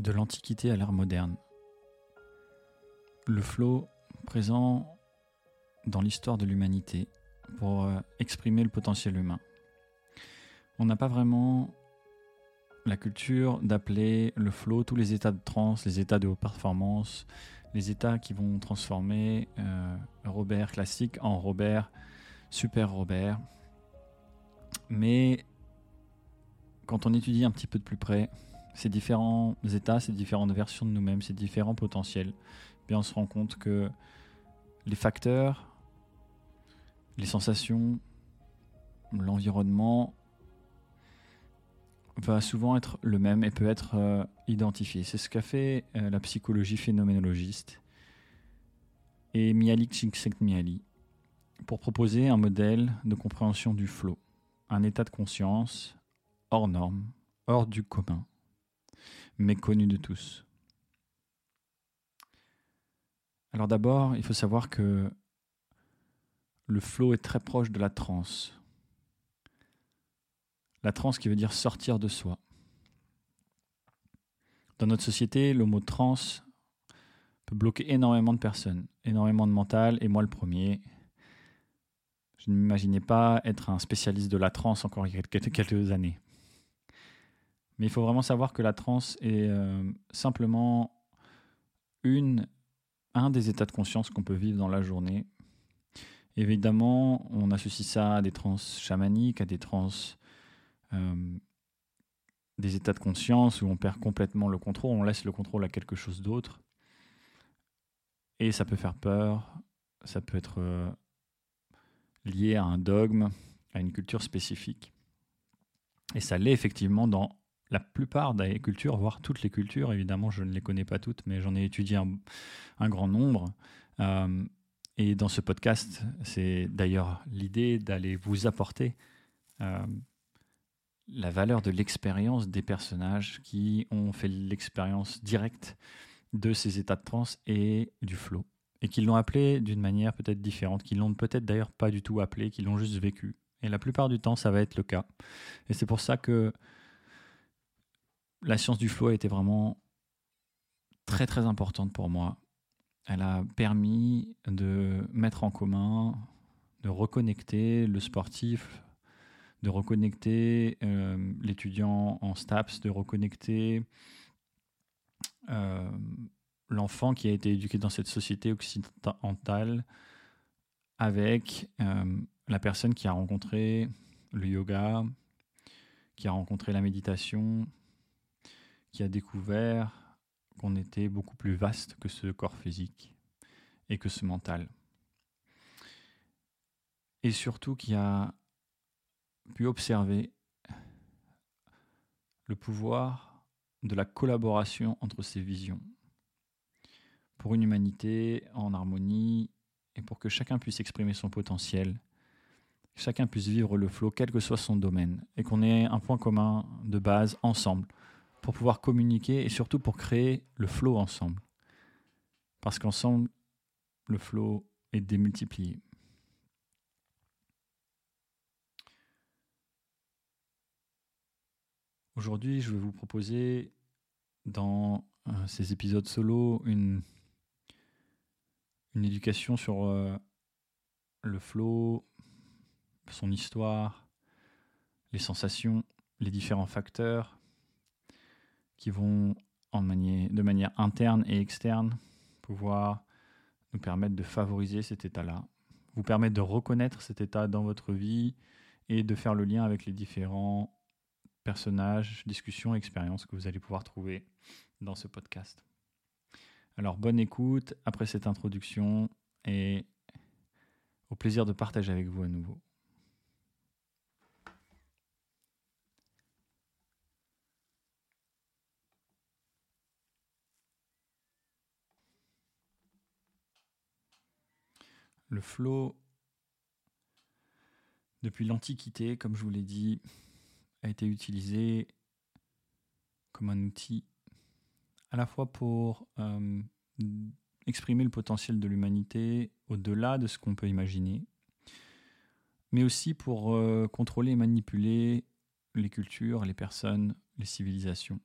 De l'Antiquité à l'ère moderne. Le flow présent dans l'histoire de l'humanité pour euh, exprimer le potentiel humain. On n'a pas vraiment la culture d'appeler le flow tous les états de trance, les états de haute performance, les états qui vont transformer euh, Robert classique en Robert super Robert. Mais quand on étudie un petit peu de plus près ces différents états, ces différentes versions de nous-mêmes, ces différents potentiels, bien on se rend compte que les facteurs, les sensations, l'environnement va souvent être le même et peut être euh, identifié. C'est ce qu'a fait euh, la psychologie phénoménologiste et Mihaly Csikszentmihalyi pour proposer un modèle de compréhension du flow, un état de conscience hors norme, hors du commun, mais connu de tous. Alors d'abord, il faut savoir que le flow est très proche de la transe. La transe qui veut dire sortir de soi. Dans notre société, le mot transe peut bloquer énormément de personnes, énormément de mental, et moi le premier. Je ne m'imaginais pas être un spécialiste de la transe encore il y a quelques années. Mais il faut vraiment savoir que la transe est euh, simplement une, un des états de conscience qu'on peut vivre dans la journée. Évidemment, on associe ça à des trans chamaniques, à des trans euh, des états de conscience où on perd complètement le contrôle, on laisse le contrôle à quelque chose d'autre. Et ça peut faire peur, ça peut être euh, lié à un dogme, à une culture spécifique. Et ça l'est effectivement dans la plupart des cultures, voire toutes les cultures. Évidemment, je ne les connais pas toutes, mais j'en ai étudié un, grand nombre. Euh, et dans ce podcast, c'est d'ailleurs l'idée d'aller vous apporter la valeur de l'expérience des personnages qui ont fait l'expérience directe de ces états de transe et du flow. Et qui l'ont appelé d'une manière peut-être différente, qui l'ont peut-être d'ailleurs pas du tout appelé, qui l'ont juste vécu. Et la plupart du temps, ça va être le cas. Et c'est pour ça que la science du flow a été vraiment très très importante pour moi. Elle a permis de mettre en commun, de reconnecter le sportif de reconnecter euh, l'étudiant en STAPS, de reconnecter euh, l'enfant qui a été éduqué dans cette société occidentale avec euh, la personne qui a rencontré le yoga, qui a rencontré la méditation, qui a découvert qu'on était beaucoup plus vaste que ce corps physique et que ce mental. Et surtout qui a pu observer le pouvoir de la collaboration entre ces visions pour une humanité en harmonie et pour que chacun puisse exprimer son potentiel, chacun puisse vivre le flot quel que soit son domaine et qu'on ait un point commun de base ensemble pour pouvoir communiquer et surtout pour créer le flot ensemble. Parce qu'ensemble, le flot est démultiplié. Aujourd'hui, je vais vous proposer dans euh, ces épisodes solo une, une éducation sur euh, le flow, son histoire, les sensations, les différents facteurs qui vont en de manière interne et externe pouvoir nous permettre de favoriser cet état-là, vous permettre de reconnaître cet état dans votre vie et de faire le lien avec les différents personnages, discussions, expériences que vous allez pouvoir trouver dans ce podcast. Alors bonne écoute après cette introduction et au plaisir de partager avec vous à nouveau. Le flow, depuis l'Antiquité, comme je vous l'ai dit, a été utilisé comme un outil à la fois pour euh, exprimer le potentiel de l'humanité au-delà de ce qu'on peut imaginer, mais aussi pour euh, contrôler et manipuler les cultures, les personnes, les civilisations.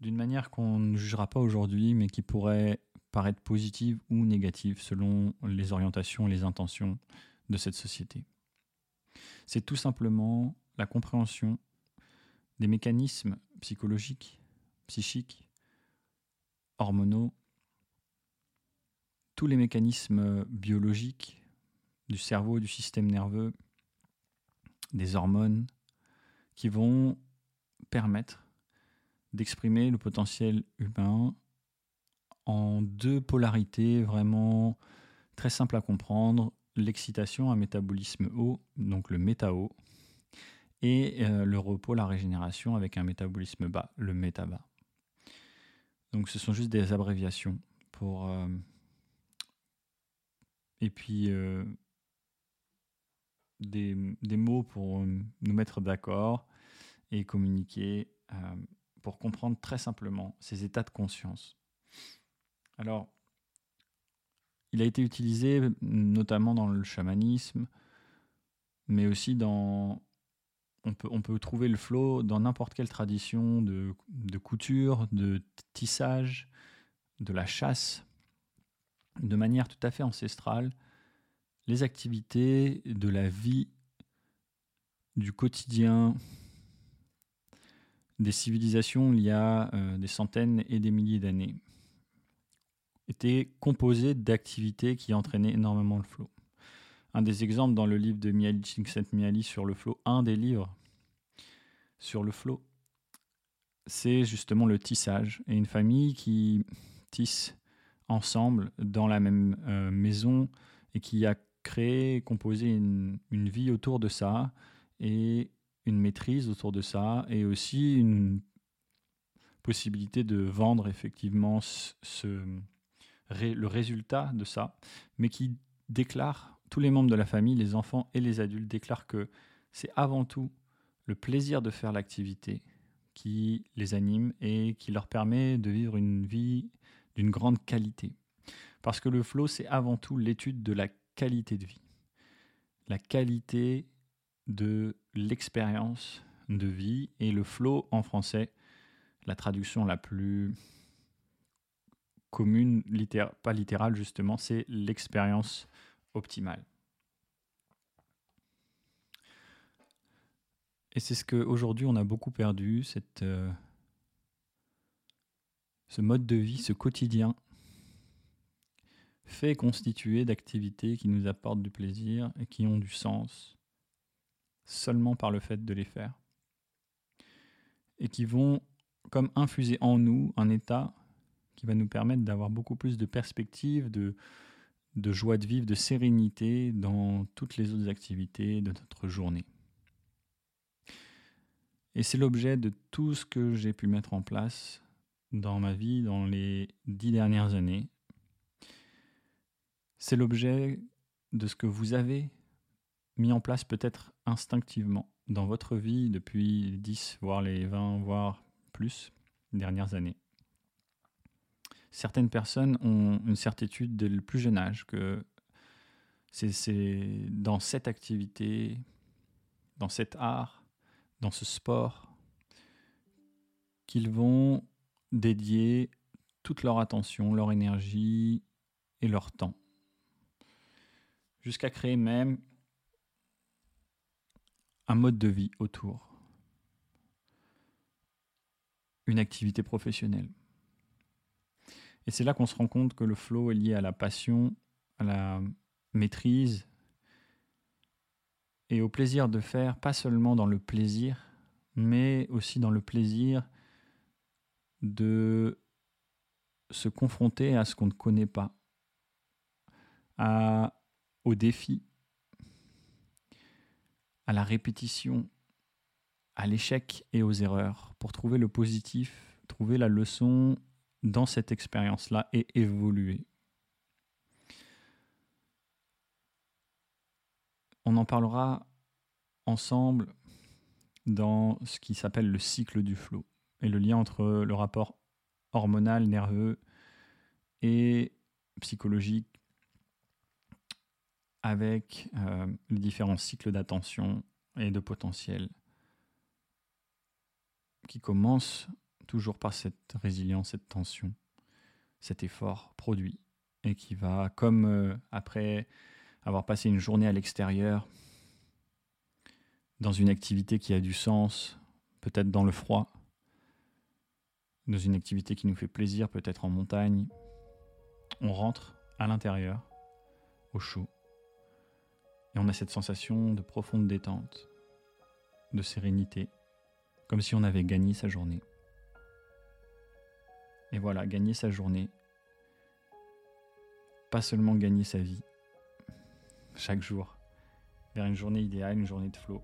d'une manière qu'on ne jugera pas aujourd'hui, mais qui pourrait paraître positive ou négative selon les orientations et les intentions de cette société. C'est tout simplement la compréhension des mécanismes psychologiques, psychiques, hormonaux, tous les mécanismes biologiques du cerveau, du système nerveux, des hormones, qui vont permettre d'exprimer le potentiel humain en deux polarités vraiment très simples à comprendre. L'excitation, un métabolisme haut, donc le méta-haut, et euh, le repos, la régénération avec un métabolisme bas, le méta-bas. Donc ce sont juste des abréviations pour... Euh, et puis euh, des, des, mots pour nous mettre d'accord et communiquer pour comprendre très simplement ces états de conscience. Alors, il a été utilisé notamment dans le chamanisme, mais aussi dans... On peut, on peut trouver le flow dans n'importe quelle tradition de, de couture, de tissage, de la chasse, de manière tout à fait ancestrale. Les activités de la vie, du quotidien, des civilisations il y a euh, des centaines et des milliers d'années était composé d'activités qui entraînaient énormément le flow. Un des exemples dans le livre de Miali Csikszentmihalyi sur le flow, un des livres sur le flow, c'est justement le tissage et une famille qui tisse ensemble dans la même euh, maison et qui a créé, composé une, une, vie autour de ça et une maîtrise autour de ça et aussi une possibilité de vendre effectivement ce, le résultat de ça, mais qui déclare, tous les membres de la famille, les enfants et les adultes déclarent que c'est avant tout le plaisir de faire l'activité qui les anime et qui leur permet de vivre une vie d'une grande qualité. Parce que le flow, c'est avant tout l'étude de la qualité de vie. La qualité de l'expérience de vie et le flow en français, la traduction la plus commune, pas littérale justement, c'est l'expérience optimale. Et c'est ce qu'aujourd'hui on a beaucoup perdu, euh, ce mode de vie, ce quotidien fait constitué d'activités qui nous apportent du plaisir et qui ont du sens seulement par le fait de les faire. Et qui vont comme infuser en nous un état qui va nous permettre d'avoir beaucoup plus de perspectives, de, joie de vivre, de sérénité dans toutes les autres activités de notre journée. Et c'est l'objet de tout ce que j'ai pu mettre en place dans ma vie dans les dix dernières années. C'est l'objet de ce que vous avez mis en place peut-être instinctivement dans votre vie depuis les 10, voire les 20, voire plus dernières années certaines personnes ont une certitude dès le plus jeune âge que c'est dans cette activité, dans cet art, dans ce sport, qu'ils vont dédier toute leur attention, leur énergie et leur temps. Jusqu'à créer même un mode de vie autour. Une activité professionnelle. Et c'est là qu'on se rend compte que le flow est lié à la passion, à la maîtrise et au plaisir de faire, pas seulement dans le plaisir, mais aussi dans le plaisir de se confronter à ce qu'on ne connaît pas, à, au défi, à la répétition, à l'échec et aux erreurs, pour trouver le positif, trouver la leçon dans cette expérience-là et évoluer. On en parlera ensemble dans ce qui s'appelle le cycle du flot et le lien entre le rapport hormonal, nerveux et psychologique avec euh, les différents cycles d'attention et de potentiel qui commencent toujours par cette résilience, cette tension, cet effort produit, et qui va, comme euh, après avoir passé une journée à l'extérieur, dans une activité qui a du sens, peut-être dans le froid, dans une activité qui nous fait plaisir, peut-être en montagne, on rentre à l'intérieur, au chaud, et on a cette sensation de profonde détente, de sérénité, comme si on avait gagné sa journée. Et voilà, gagner sa journée, pas seulement gagner sa vie, chaque jour, vers une journée idéale, une journée de flot,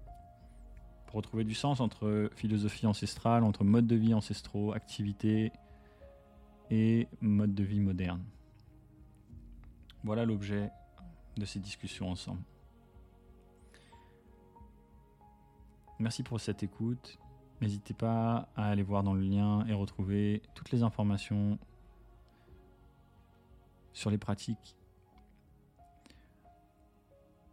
pour retrouver du sens entre philosophie ancestrale, entre mode de vie ancestraux, activités et mode de vie moderne. Voilà l'objet de ces discussions ensemble. Merci pour cette écoute. N'hésitez pas à aller voir dans le lien et retrouver toutes les informations sur les pratiques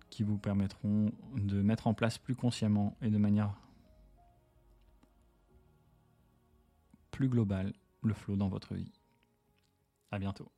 qui vous permettront de mettre en place plus consciemment et de manière plus globale le flow dans votre vie. À bientôt.